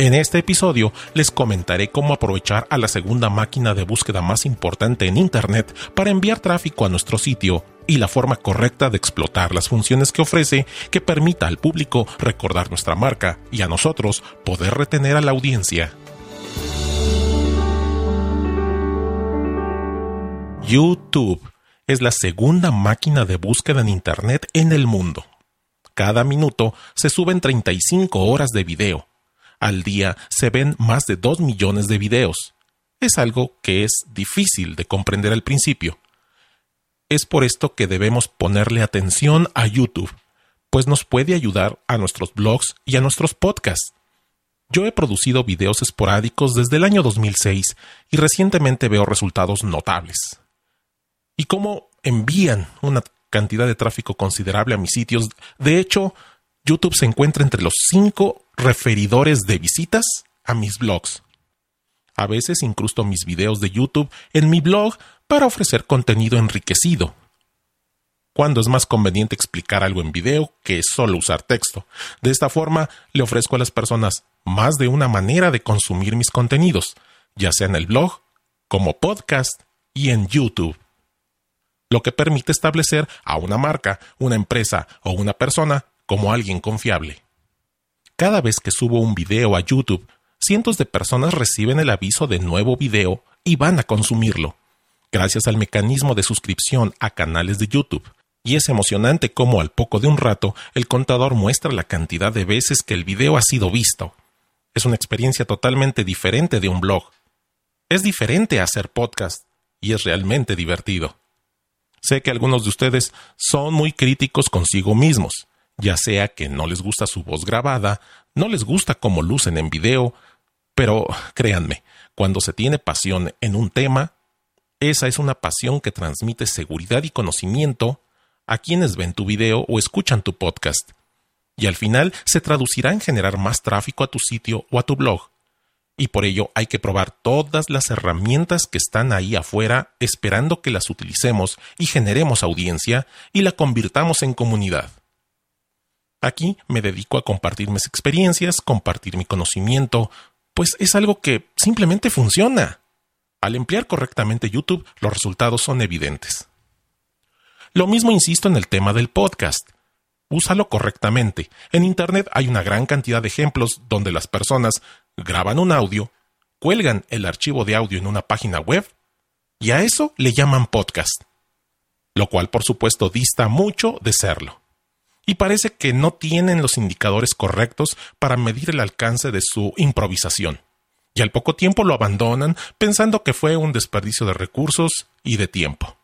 En este episodio les comentaré cómo aprovechar a la segunda máquina de búsqueda más importante en Internet para enviar tráfico a nuestro sitio y la forma correcta de explotar las funciones que ofrece que permita al público recordar nuestra marca y a nosotros poder retener a la audiencia. YouTube es la segunda máquina de búsqueda en Internet en el mundo. Cada minuto se suben 35 horas de video al día se ven más de 2 millones de videos. Es algo que es difícil de comprender al principio. Es por esto que debemos ponerle atención a YouTube, pues nos puede ayudar a nuestros blogs y a nuestros podcasts. Yo he producido videos esporádicos desde el año 2006 y recientemente veo resultados notables. Y cómo envían una cantidad de tráfico considerable a mis sitios. De hecho, YouTube se encuentra entre los cinco referidores de visitas a mis blogs. A veces incrusto mis videos de YouTube en mi blog para ofrecer contenido enriquecido. Cuando es más conveniente explicar algo en video que solo usar texto. De esta forma, le ofrezco a las personas más de una manera de consumir mis contenidos, ya sea en el blog, como podcast y en YouTube. Lo que permite establecer a una marca, una empresa o una persona como alguien confiable. Cada vez que subo un video a YouTube, cientos de personas reciben el aviso de nuevo video y van a consumirlo, gracias al mecanismo de suscripción a canales de YouTube. Y es emocionante cómo al poco de un rato el contador muestra la cantidad de veces que el video ha sido visto. Es una experiencia totalmente diferente de un blog. Es diferente a hacer podcast y es realmente divertido. Sé que algunos de ustedes son muy críticos consigo mismos ya sea que no les gusta su voz grabada, no les gusta cómo lucen en video, pero créanme, cuando se tiene pasión en un tema, esa es una pasión que transmite seguridad y conocimiento a quienes ven tu video o escuchan tu podcast. Y al final se traducirá en generar más tráfico a tu sitio o a tu blog. Y por ello hay que probar todas las herramientas que están ahí afuera esperando que las utilicemos y generemos audiencia y la convirtamos en comunidad. Aquí me dedico a compartir mis experiencias, compartir mi conocimiento, pues es algo que simplemente funciona. Al emplear correctamente YouTube, los resultados son evidentes. Lo mismo insisto en el tema del podcast. Úsalo correctamente. En Internet hay una gran cantidad de ejemplos donde las personas graban un audio, cuelgan el archivo de audio en una página web y a eso le llaman podcast, lo cual por supuesto dista mucho de serlo y parece que no tienen los indicadores correctos para medir el alcance de su improvisación. Y al poco tiempo lo abandonan pensando que fue un desperdicio de recursos y de tiempo.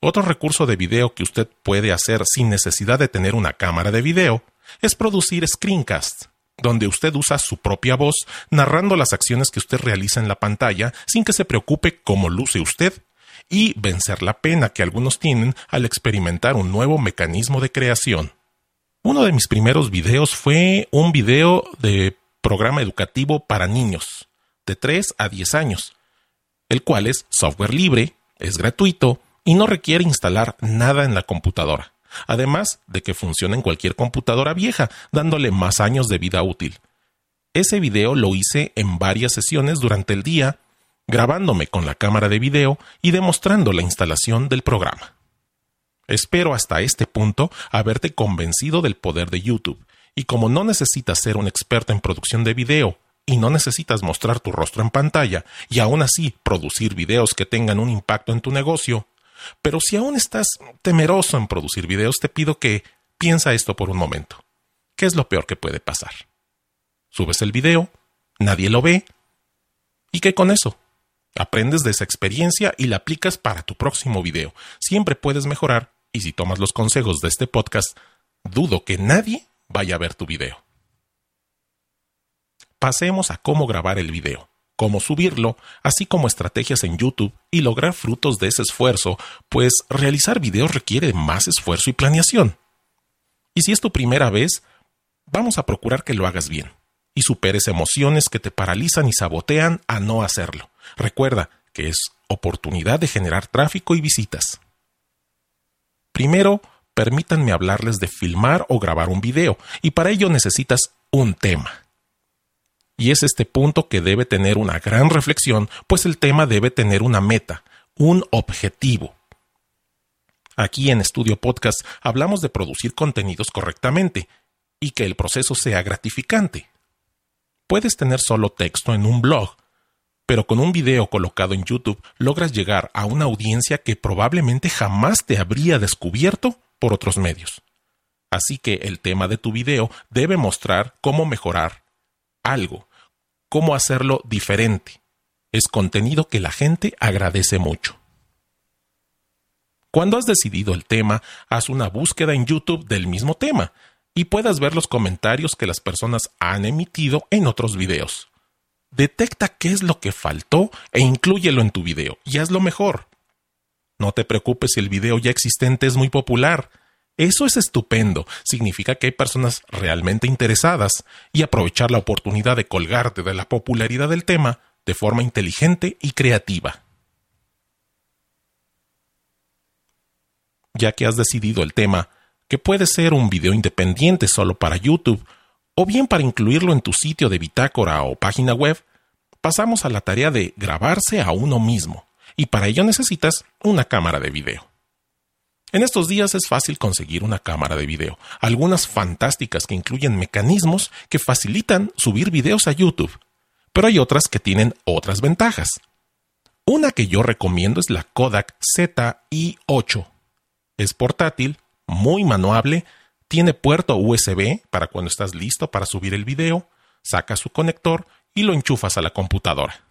Otro recurso de video que usted puede hacer sin necesidad de tener una cámara de video es producir screencasts, donde usted usa su propia voz narrando las acciones que usted realiza en la pantalla sin que se preocupe cómo luce usted y vencer la pena que algunos tienen al experimentar un nuevo mecanismo de creación. Uno de mis primeros videos fue un video de programa educativo para niños, de 3 a 10 años, el cual es software libre, es gratuito y no requiere instalar nada en la computadora, además de que funciona en cualquier computadora vieja, dándole más años de vida útil. Ese video lo hice en varias sesiones durante el día grabándome con la cámara de video y demostrando la instalación del programa. Espero hasta este punto haberte convencido del poder de YouTube, y como no necesitas ser un experto en producción de video, y no necesitas mostrar tu rostro en pantalla, y aún así producir videos que tengan un impacto en tu negocio, pero si aún estás temeroso en producir videos, te pido que piensa esto por un momento. ¿Qué es lo peor que puede pasar? Subes el video, nadie lo ve, y qué con eso, Aprendes de esa experiencia y la aplicas para tu próximo video. Siempre puedes mejorar y si tomas los consejos de este podcast, dudo que nadie vaya a ver tu video. Pasemos a cómo grabar el video. cómo subirlo, así como estrategias en YouTube y lograr frutos de ese esfuerzo, pues realizar videos requiere más esfuerzo y planeación. Y si es tu primera vez, vamos a procurar que lo hagas bien y superes emociones que te paralizan y sabotean a no hacerlo. Recuerda que es oportunidad de generar tráfico y visitas. Primero, permítanme hablarles de filmar o grabar un video, y para ello necesitas un tema. Y es este punto que debe tener una gran reflexión, pues el tema debe tener una meta, un objetivo. Aquí en Estudio Podcast hablamos de producir contenidos correctamente y que el proceso sea gratificante. Puedes tener solo texto en un blog, pero con un video colocado en YouTube logras llegar a una audiencia que probablemente jamás te habría descubierto por otros medios. Así que el tema de tu video debe mostrar cómo mejorar algo, cómo hacerlo diferente. Es contenido que la gente agradece mucho. Cuando has decidido el tema, haz una búsqueda en YouTube del mismo tema y puedas ver los comentarios que las personas han emitido en otros videos. Detecta qué es lo que faltó e inclúyelo en tu video y hazlo mejor. No te preocupes si el video ya existente es muy popular. Eso es estupendo, significa que hay personas realmente interesadas y aprovechar la oportunidad de colgarte de la popularidad del tema de forma inteligente y creativa. Ya que has decidido el tema, que puede ser un video independiente solo para YouTube, o bien para incluirlo en tu sitio de bitácora o página web, pasamos a la tarea de grabarse a uno mismo, y para ello necesitas una cámara de video. En estos días es fácil conseguir una cámara de video, algunas fantásticas que incluyen mecanismos que facilitan subir videos a YouTube, pero hay otras que tienen otras ventajas. Una que yo recomiendo es la Kodak ZI8. Es portátil, muy manuable, tiene puerto USB para cuando estás listo para subir el video, saca su conector y lo enchufas a la computadora.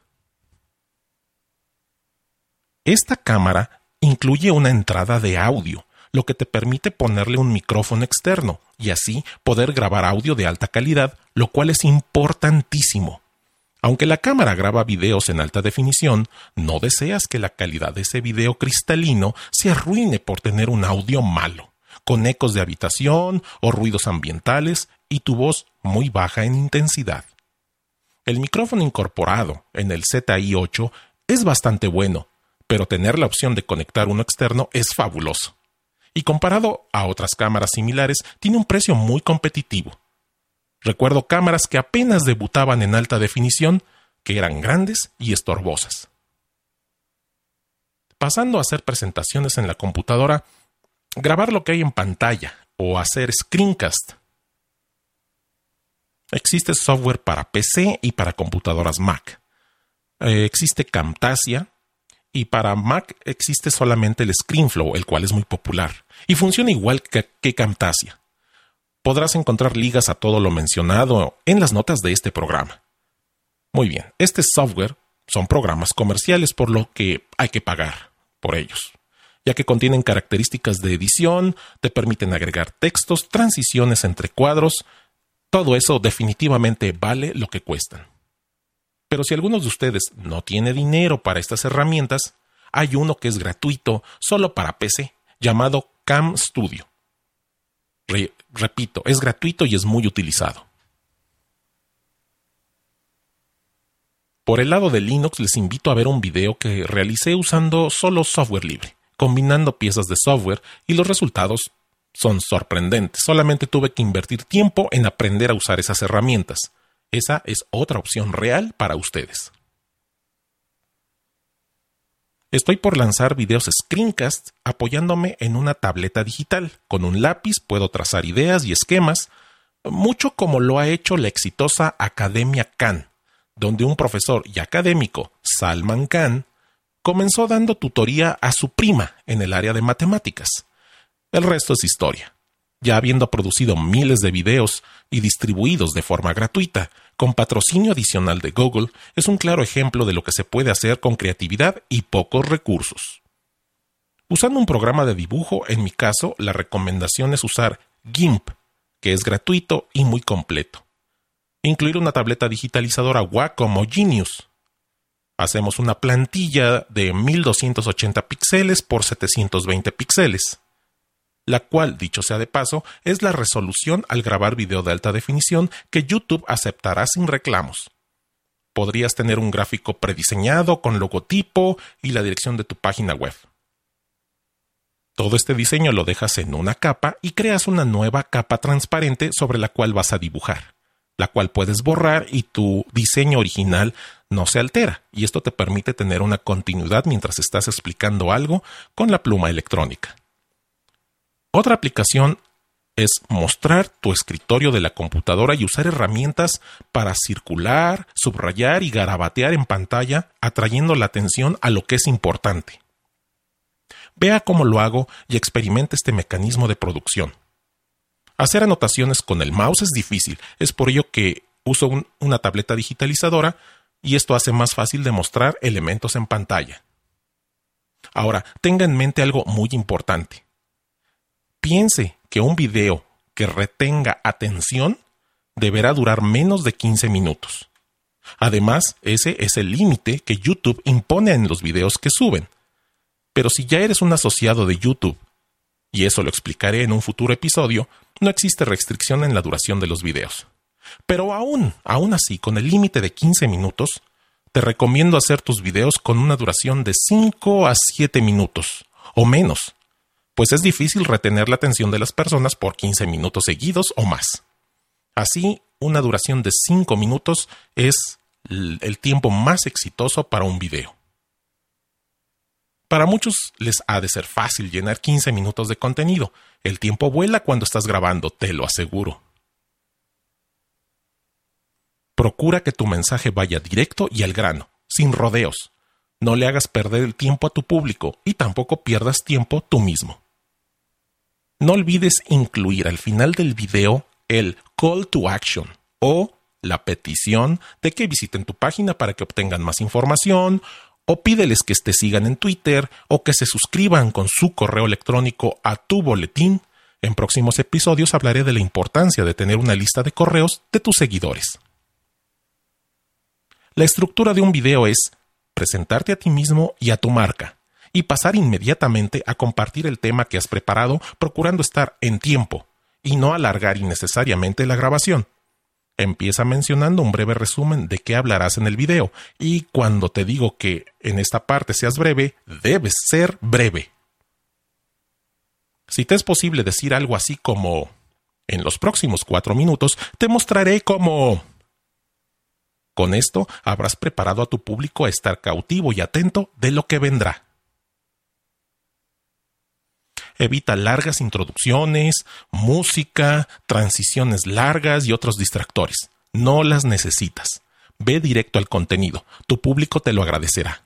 Esta cámara incluye una entrada de audio, lo que te permite ponerle un micrófono externo y así poder grabar audio de alta calidad, lo cual es importantísimo. Aunque la cámara graba videos en alta definición, no deseas que la calidad de ese video cristalino se arruine por tener un audio malo con ecos de habitación o ruidos ambientales y tu voz muy baja en intensidad. El micrófono incorporado en el ZI8 es bastante bueno, pero tener la opción de conectar uno externo es fabuloso. Y comparado a otras cámaras similares, tiene un precio muy competitivo. Recuerdo cámaras que apenas debutaban en alta definición, que eran grandes y estorbosas. Pasando a hacer presentaciones en la computadora, grabar lo que hay en pantalla o hacer screencast. Existe software para PC y para computadoras Mac. Eh, existe Camtasia y para Mac existe solamente el ScreenFlow, el cual es muy popular y funciona igual que, que Camtasia. Podrás encontrar ligas a todo lo mencionado en las notas de este programa. Muy bien, este software son programas comerciales por lo que hay que pagar por ellos ya que contienen características de edición, te permiten agregar textos, transiciones entre cuadros, todo eso definitivamente vale lo que cuestan. Pero si algunos de ustedes no tiene dinero para estas herramientas, hay uno que es gratuito solo para PC, llamado Cam Studio. repito, es gratuito y es muy utilizado. Por el lado de Linux les invito a ver un video que realicé usando solo software libre combinando piezas de software y los resultados son sorprendentes. Solamente tuve que invertir tiempo en aprender a usar esas herramientas. Esa es otra opción real para ustedes. Estoy por lanzar videos screencast apoyándome en una tableta digital. Con un lápiz puedo trazar ideas y esquemas, mucho como lo ha hecho la exitosa Academia Khan, donde un profesor y académico, Salman Khan, comenzó dando tutoría a su prima en el área de matemáticas. El resto es historia. Ya habiendo producido miles de videos y distribuidos de forma gratuita, con patrocinio adicional de Google, es un claro ejemplo de lo que se puede hacer con creatividad y pocos recursos. Usando un programa de dibujo, en mi caso, la recomendación es usar GIMP, que es gratuito y muy completo. Incluir una tableta digitalizadora Wacom o Genius, Hacemos una plantilla de 1280 píxeles por 720 píxeles, la cual, dicho sea de paso, es la resolución al grabar video de alta definición que YouTube aceptará sin reclamos. Podrías tener un gráfico prediseñado con logotipo y la dirección de tu página web. Todo este diseño lo dejas en una capa y creas una nueva capa transparente sobre la cual vas a dibujar, la cual puedes borrar y tu diseño original no se altera, y esto te permite tener una continuidad mientras estás explicando algo con la pluma electrónica. Otra aplicación es mostrar tu escritorio de la computadora y usar herramientas para circular, subrayar y garabatear en pantalla, atrayendo la atención a lo que es importante. Vea cómo lo hago y experimente este mecanismo de producción. Hacer anotaciones con el mouse es difícil, es por ello que uso una tableta digitalizadora y esto hace más fácil demostrar elementos en pantalla. Ahora, tenga en mente algo muy importante. Piense que un video que retenga atención deberá durar menos de 15 minutos. Además, ese es el límite que YouTube impone en los videos que suben. Pero si ya eres un asociado de YouTube, y eso lo explicaré en un futuro episodio, no existe restricción en la duración de los videos. Pero aún, aún así, con el límite de 15 minutos, te recomiendo hacer tus videos con una duración de 5 a 7 minutos, o menos, pues es difícil retener la atención de las personas por 15 minutos seguidos o más. Así, una duración de 5 minutos es el tiempo más exitoso para un video. Para muchos les ha de ser fácil llenar 15 minutos de contenido. El tiempo vuela cuando estás grabando, te lo aseguro. Procura que tu mensaje vaya directo y al grano, sin rodeos. No le hagas perder el tiempo a tu público y tampoco pierdas tiempo tú mismo. No olvides incluir al final del video el call to action o la petición de que visiten tu página para que obtengan más información o pídeles que te sigan en Twitter o que se suscriban con su correo electrónico a tu boletín. En próximos episodios hablaré de la importancia de tener una lista de correos de tus seguidores. La estructura de un video es presentarte a ti mismo y a tu marca, y pasar inmediatamente a compartir el tema que has preparado procurando estar en tiempo, y no alargar innecesariamente la grabación. Empieza mencionando un breve resumen de qué hablarás en el video y cuando te digo que en esta parte seas breve, debes ser breve. Si te es posible decir algo así como en los próximos cuatro minutos te mostraré cómo... Con esto habrás preparado a tu público a estar cautivo y atento de lo que vendrá. Evita largas introducciones, música, transiciones largas y otros distractores. No las necesitas. Ve directo al contenido. Tu público te lo agradecerá.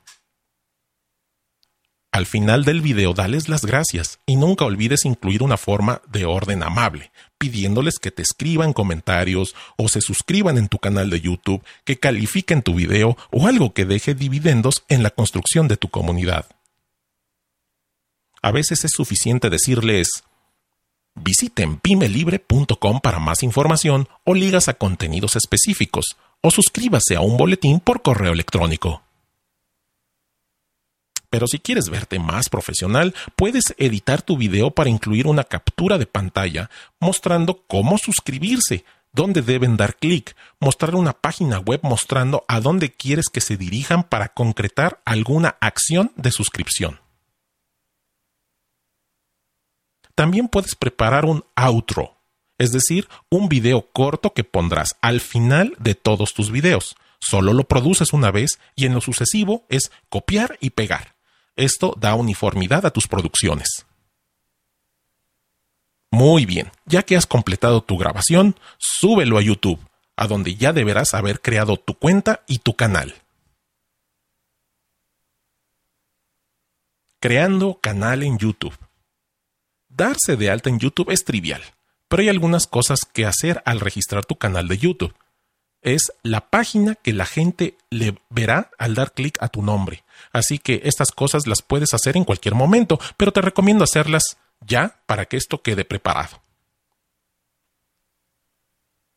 Al final del video dales las gracias y nunca olvides incluir una forma de orden amable, pidiéndoles que te escriban comentarios o se suscriban en tu canal de YouTube, que califiquen tu video o algo que deje dividendos en la construcción de tu comunidad. A veces es suficiente decirles visiten pimelibre.com para más información o ligas a contenidos específicos o suscríbase a un boletín por correo electrónico. Pero si quieres verte más profesional, puedes editar tu video para incluir una captura de pantalla mostrando cómo suscribirse, dónde deben dar clic, mostrar una página web mostrando a dónde quieres que se dirijan para concretar alguna acción de suscripción. También puedes preparar un outro, es decir, un video corto que pondrás al final de todos tus videos. Solo lo produces una vez y en lo sucesivo es copiar y pegar. Esto da uniformidad a tus producciones. Muy bien, ya que has completado tu grabación, súbelo a YouTube, a donde ya deberás haber creado tu cuenta y tu canal. Creando canal en YouTube darse de alta en YouTube es trivial, pero hay algunas cosas que hacer al registrar tu canal de YouTube. Es la página que la gente le verá al dar clic a tu nombre. Así que estas cosas las puedes hacer en cualquier momento, pero te recomiendo hacerlas ya para que esto quede preparado.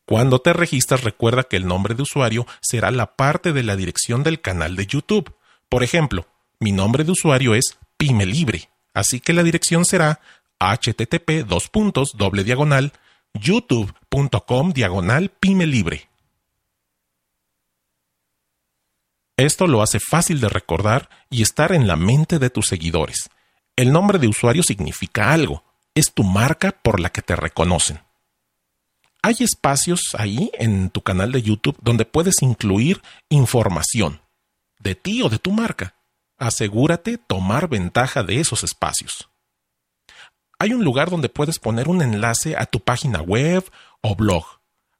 Cuando te registras recuerda que el nombre de usuario será la parte de la dirección del canal de YouTube. Por ejemplo, mi nombre de usuario es Pyme Libre, así que la dirección será http diagonal youtube.com diagonal pyme libre. Esto lo hace fácil de recordar y estar en la mente de tus seguidores. El nombre de usuario significa algo, es tu marca por la que te reconocen. Hay espacios ahí en tu canal de YouTube donde puedes incluir información de ti o de tu marca. Asegúrate tomar ventaja de esos espacios. Hay un lugar donde puedes poner un enlace a tu página web o blog.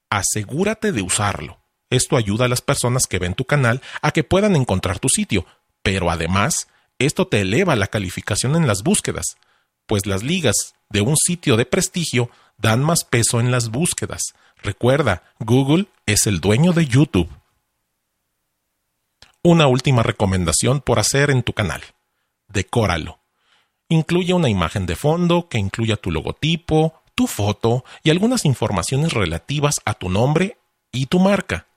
Asegúrate de usarlo. Esto ayuda a las personas que ven tu canal a que puedan encontrar tu sitio, pero además, esto te eleva la calificación en las búsquedas, pues las ligas de un sitio de prestigio dan más peso en las búsquedas. Recuerda, Google es el dueño de YouTube. Una última recomendación por hacer en tu canal. Decóralo. Incluye una imagen de fondo que incluya tu logotipo, tu foto y algunas informaciones relativas a tu nombre y tu marca.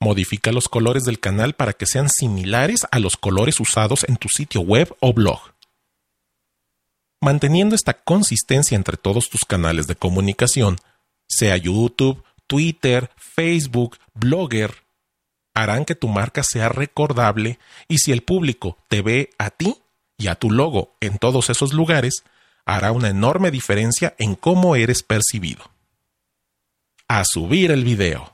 Modifica los colores del canal para que sean similares a los colores usados en tu sitio web o blog. Manteniendo esta consistencia entre todos tus canales de comunicación, sea YouTube, Twitter, Facebook, Blogger, harán que tu marca sea recordable y si el público te ve a ti y a tu logo en todos esos lugares, hará una enorme diferencia en cómo eres percibido. A subir el video.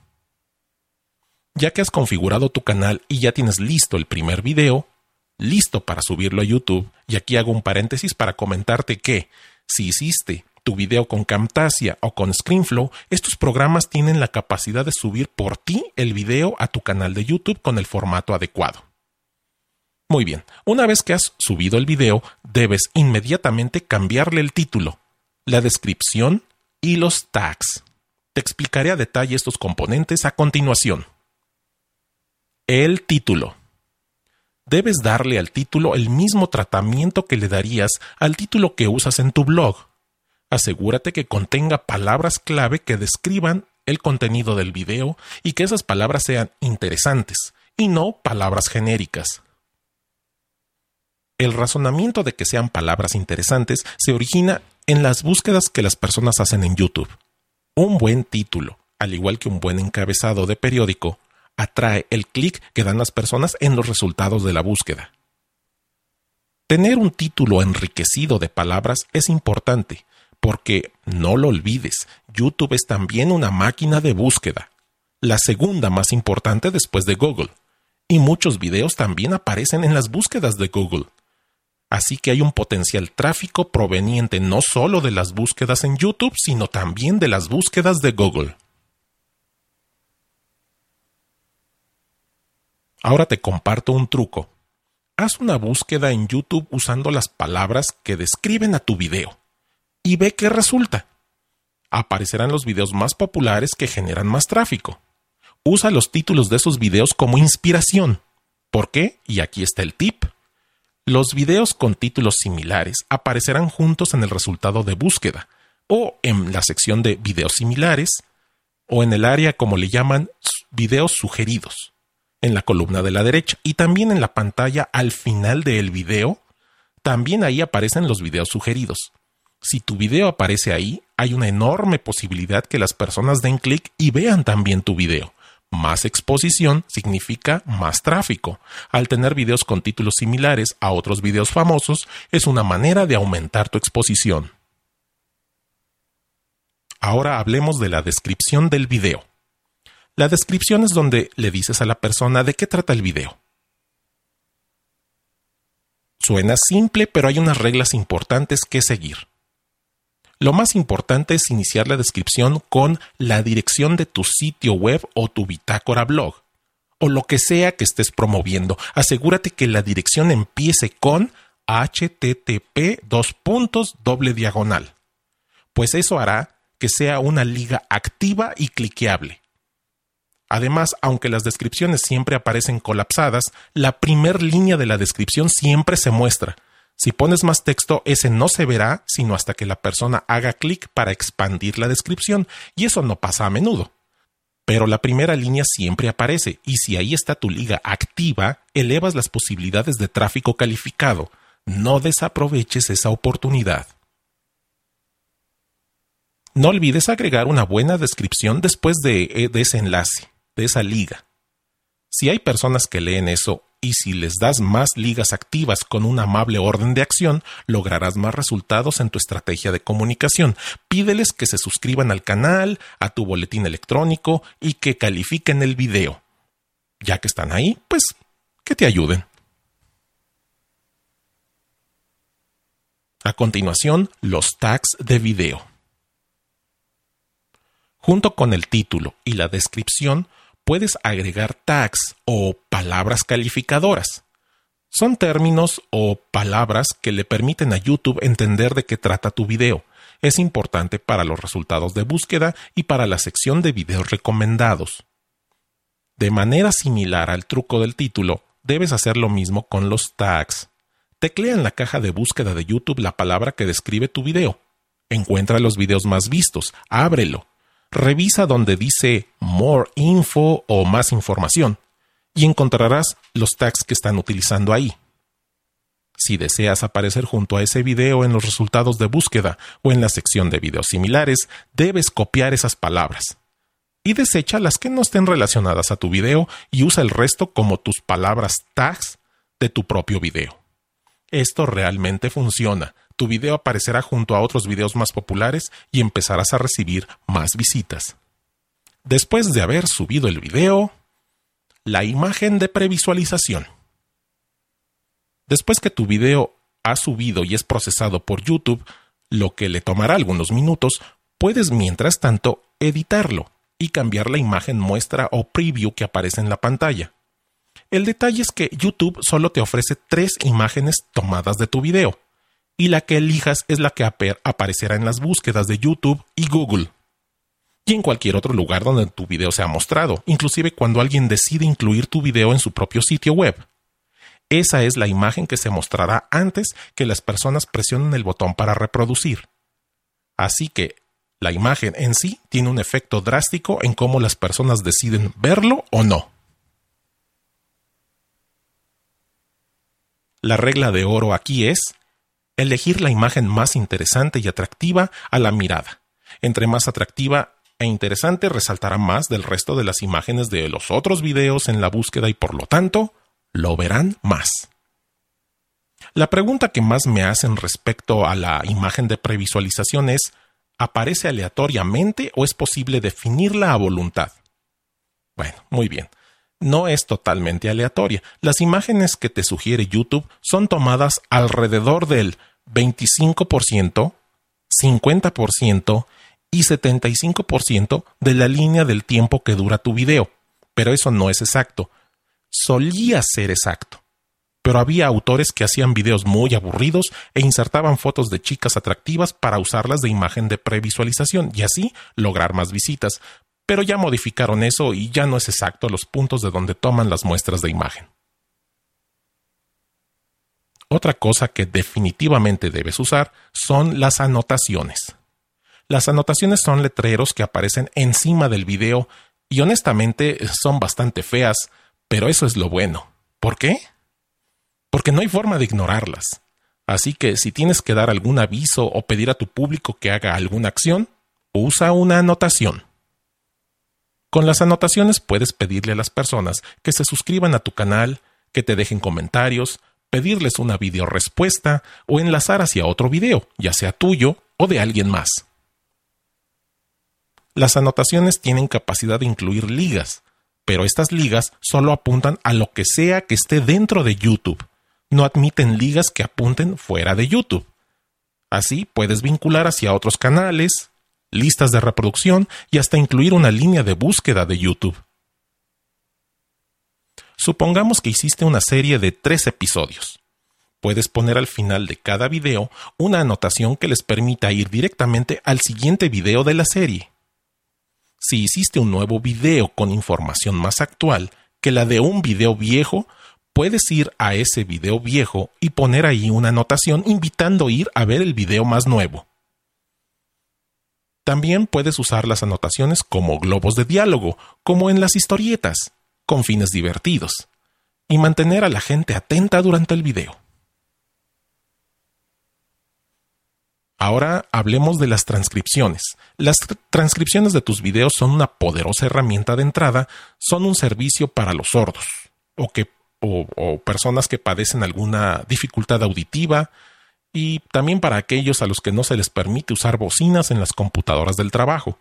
Ya que has configurado tu canal y ya tienes listo el primer video, listo para subirlo a YouTube, y aquí hago un paréntesis para comentarte que, si hiciste tu video con Camtasia o con ScreenFlow, estos programas tienen la capacidad de subir por ti el video a tu canal de YouTube con el formato adecuado. Muy bien, una vez que has subido el video, debes inmediatamente cambiarle el título, la descripción y los tags. Te explicaré a detalle estos componentes a continuación. El título. Debes darle al título el mismo tratamiento que le darías al título que usas en tu blog. Asegúrate que contenga palabras clave que describan el contenido del video y que esas palabras sean interesantes y no palabras genéricas. El razonamiento de que sean palabras interesantes se origina en las búsquedas que las personas hacen en YouTube. Un buen título, al igual que un buen encabezado de periódico, atrae el clic que dan las personas en los resultados de la búsqueda. Tener un título enriquecido de palabras es importante, porque, no lo olvides, YouTube es también una máquina de búsqueda, la segunda más importante después de Google, y muchos videos también aparecen en las búsquedas de Google. Así que hay un potencial tráfico proveniente no solo de las búsquedas en YouTube, sino también de las búsquedas de Google. Ahora te comparto un truco. Haz una búsqueda en YouTube usando las palabras que describen a tu video y ve qué resulta. Aparecerán los videos más populares que generan más tráfico. Usa los títulos de esos videos como inspiración. ¿Por qué? Y aquí está el tip. Los videos con títulos similares aparecerán juntos en el resultado de búsqueda, o en la sección de videos similares, o en el área como le llaman videos sugeridos en la columna de la derecha y también en la pantalla al final del video, también ahí aparecen los videos sugeridos. Si tu video aparece ahí, hay una enorme posibilidad que las personas den clic y vean también tu video. Más exposición significa más tráfico. Al tener videos con títulos similares a otros videos famosos, es una manera de aumentar tu exposición. Ahora hablemos de la descripción del video. La descripción es donde le dices a la persona de qué trata el video. Suena simple, pero hay unas reglas importantes que seguir. Lo más importante es iniciar la descripción con la dirección de tu sitio web o tu bitácora blog, o lo que sea que estés promoviendo. Asegúrate que la dirección empiece con http doble diagonal, pues eso hará que sea una liga activa y cliqueable. Además, aunque las descripciones siempre aparecen colapsadas, la primer línea de la descripción siempre se muestra. Si pones más texto, ese no se verá sino hasta que la persona haga clic para expandir la descripción, y eso no pasa a menudo. pero la primera línea siempre aparece y si ahí está tu liga activa, elevas las posibilidades de tráfico calificado. No desaproveches esa oportunidad. No olvides agregar una buena descripción después de, eh, ese enlace, de esa liga. Si hay personas que leen eso y si les das más ligas activas con una amable orden de acción, lograrás más resultados en tu estrategia de comunicación. Pídeles que se suscriban al canal, a tu boletín electrónico y que califiquen el video. Ya que están ahí, pues que te ayuden. A continuación, los tags de video. Junto con el título y la descripción, puedes agregar tags o palabras calificadoras. Son términos o palabras que le permiten a YouTube entender de qué trata tu video. Es importante para los resultados de búsqueda y para la sección de videos recomendados. De manera similar al truco del título, debes hacer lo mismo con los tags. Teclea en la caja de búsqueda de YouTube la palabra que describe tu video. Encuentra los videos más vistos, ábrelo revisa donde dice More Info o más información y encontrarás los tags que están utilizando ahí. Si deseas aparecer junto a ese video en los resultados de búsqueda o en la sección de videos similares, debes copiar esas palabras. Y desecha las que no estén relacionadas a tu video y usa el resto como tus palabras tags de tu propio video. Esto realmente funciona, tu video aparecerá junto a otros videos más populares y empezarás a recibir más visitas. Después de haber subido el video, la imagen de previsualización. Después que tu video ha subido y es procesado por YouTube, lo que le tomará algunos minutos, puedes mientras tanto editarlo y cambiar la imagen muestra o preview que aparece en la pantalla. El detalle es que YouTube solo te ofrece tres imágenes tomadas de tu video y la que elijas es la que aparecerá en las búsquedas de YouTube y Google. Y en cualquier otro lugar donde tu video sea mostrado, inclusive cuando alguien decide incluir tu video en su propio sitio web. Esa es la imagen que se mostrará antes que las personas presionen el botón para reproducir. Así que la imagen en sí tiene un efecto drástico en cómo las personas deciden verlo o no. La regla de oro aquí es elegir la imagen más interesante y atractiva a la mirada. Entre más atractiva e interesante resaltará más del resto de las imágenes de los otros videos en la búsqueda y por lo tanto lo verán más. La pregunta que más me hacen respecto a la imagen de previsualización es ¿aparece aleatoriamente o es posible definirla a voluntad? Bueno, muy bien. No es totalmente aleatoria. Las imágenes que te sugiere YouTube son tomadas alrededor del 25%, 50% y 75% de la línea del tiempo que dura tu video. Pero eso no es exacto. Solía ser exacto. Pero había autores que hacían videos muy aburridos e insertaban fotos de chicas atractivas para usarlas de imagen de previsualización y así lograr más visitas. Pero ya modificaron eso y ya no es exacto los puntos de donde toman las muestras de imagen. Otra cosa que definitivamente debes usar son las anotaciones. Las anotaciones son letreros que aparecen encima del video y honestamente son bastante feas, pero eso es lo bueno. ¿Por qué? Porque no hay forma de ignorarlas. Así que si tienes que dar algún aviso o pedir a tu público que haga alguna acción, usa una anotación. Con las anotaciones puedes pedirle a las personas que se suscriban a tu canal, que te dejen comentarios, pedirles una video respuesta o enlazar hacia otro video, ya sea tuyo o de alguien más. Las anotaciones tienen capacidad de incluir ligas, pero estas ligas solo apuntan a lo que sea que esté dentro de YouTube. No admiten ligas que apunten fuera de YouTube. Así puedes vincular hacia otros canales, listas de reproducción y hasta incluir una línea de búsqueda de YouTube. Supongamos que hiciste una serie de tres episodios. Puedes poner al final de cada video una anotación que les permita ir directamente al siguiente video de la serie. Si hiciste un nuevo video con información más actual que la de un video viejo, puedes ir a ese video viejo y poner ahí una anotación invitando a ir a ver el video más nuevo. También puedes usar las anotaciones como globos de diálogo, como en las historietas, con fines divertidos, y mantener a la gente atenta durante el video. Ahora hablemos de las transcripciones. Las transcripciones de tus videos son una poderosa herramienta de entrada, son un servicio para los sordos o, que, o, personas que padecen alguna dificultad auditiva y también para aquellos a los que no se les permite usar bocinas en las computadoras del trabajo.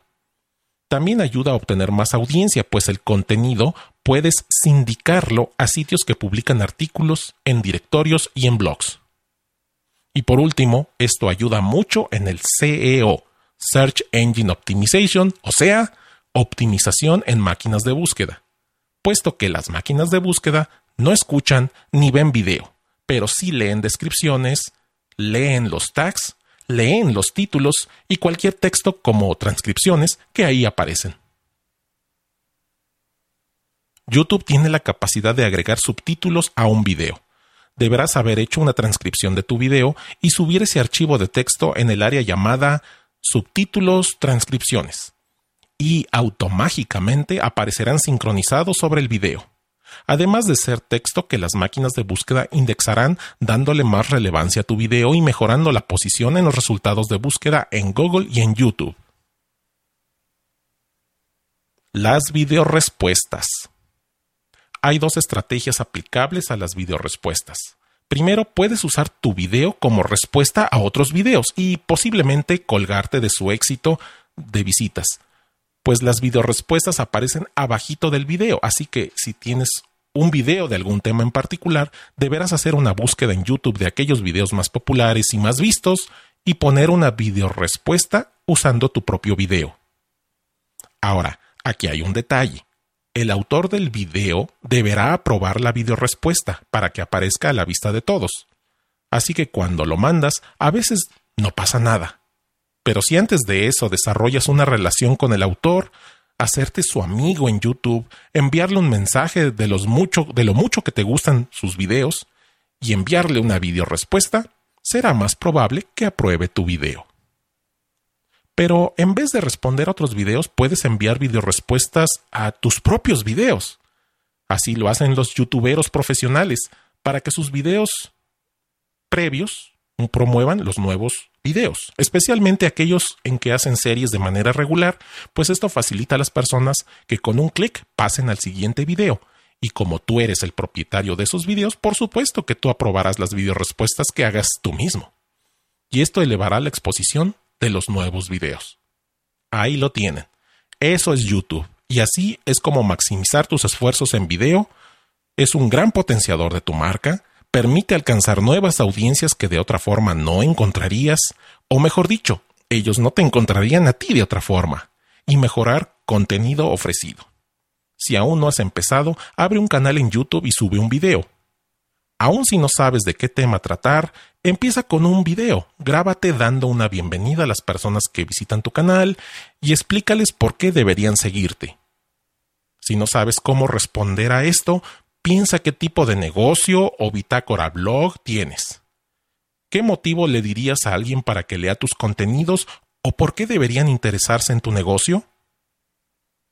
También ayuda a obtener más audiencia, pues el contenido puedes sindicarlo a sitios que publican artículos en directorios y en blogs. Y por último, esto ayuda mucho en el CEO, Search Engine Optimization, o sea, optimización en máquinas de búsqueda, puesto que las máquinas de búsqueda no escuchan ni ven video, pero sí leen descripciones, leen los tags, leen los títulos y cualquier texto como transcripciones que ahí aparecen. YouTube tiene la capacidad de agregar subtítulos a un video deberás haber hecho una transcripción de tu video y subir ese archivo de texto en el área llamada subtítulos transcripciones y automáticamente aparecerán sincronizados sobre el video. Además de ser texto que las máquinas de búsqueda indexarán dándole más relevancia a tu video y mejorando la posición en los resultados de búsqueda en Google y en YouTube. Las videorespuestas hay dos estrategias aplicables a las videorespuestas. Primero, puedes usar tu video como respuesta a otros videos y posiblemente colgarte de su éxito de visitas. Pues las videorespuestas aparecen abajito del video, así que si tienes un video de algún tema en particular, deberás hacer una búsqueda en YouTube de aquellos videos más populares y más vistos y poner una videorespuesta usando tu propio video. Ahora, aquí hay un detalle el autor del video deberá aprobar la videorespuesta para que aparezca a la vista de todos. Así que cuando lo mandas, a veces no pasa nada. Pero si antes de eso desarrollas una relación con el autor, hacerte su amigo en YouTube, enviarle un mensaje de, lo mucho que te gustan sus videos y enviarle una videorespuesta, será más probable que apruebe tu video. Pero en vez de responder a otros videos, puedes enviar videorespuestas a tus propios videos. Así lo hacen los youtuberos profesionales para que sus videos previos promuevan los nuevos videos, especialmente aquellos en que hacen series de manera regular, pues esto facilita a las personas que con un clic pasen al siguiente video. Y como tú eres el propietario de esos videos, por supuesto que tú aprobarás las videorespuestas que hagas tú mismo. Y esto elevará la exposición de los nuevos videos. Ahí lo tienen. Eso es YouTube. Y así es como maximizar tus esfuerzos en video. Es un gran potenciador de tu marca, permite alcanzar nuevas audiencias que de otra forma no encontrarías, o mejor dicho, ellos no te encontrarían a ti de otra forma, y mejorar contenido ofrecido. Si aún no has empezado, abre un canal en YouTube y sube un video. Aun si no sabes de qué tema tratar, empieza con un video. Grábate dando una bienvenida a las personas que visitan tu canal y explícales por qué deberían seguirte. Si no sabes cómo responder a esto, piensa qué tipo de negocio o bitácora blog tienes. ¿Qué motivo le dirías a alguien para que lea tus contenidos o por qué deberían interesarse en tu negocio?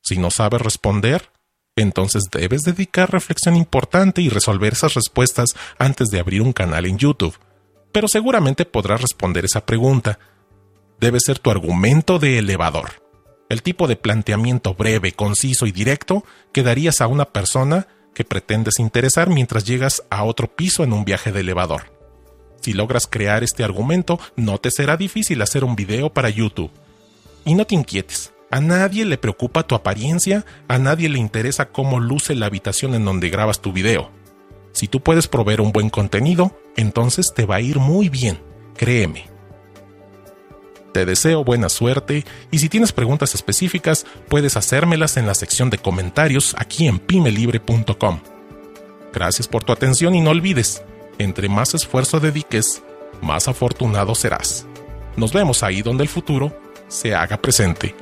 Si no sabes responder, entonces debes dedicar reflexión importante y resolver esas respuestas antes de abrir un canal en YouTube. Pero seguramente podrás responder esa pregunta. Debe ser tu argumento de elevador. El tipo de planteamiento breve, conciso y directo que darías a una persona que pretendes interesar mientras llegas a otro piso en un viaje de elevador. Si logras crear este argumento, no te será difícil hacer un video para YouTube. Y no te inquietes, a nadie le preocupa tu apariencia, a nadie le interesa cómo luce la habitación en donde grabas tu video. Si tú puedes proveer un buen contenido, entonces te va a ir muy bien, créeme. Te deseo buena suerte y si tienes preguntas específicas puedes hacérmelas en la sección de comentarios aquí en pimelibre.com. Gracias por tu atención y no olvides, entre más esfuerzo dediques, más afortunado serás. Nos vemos ahí donde el futuro se haga presente.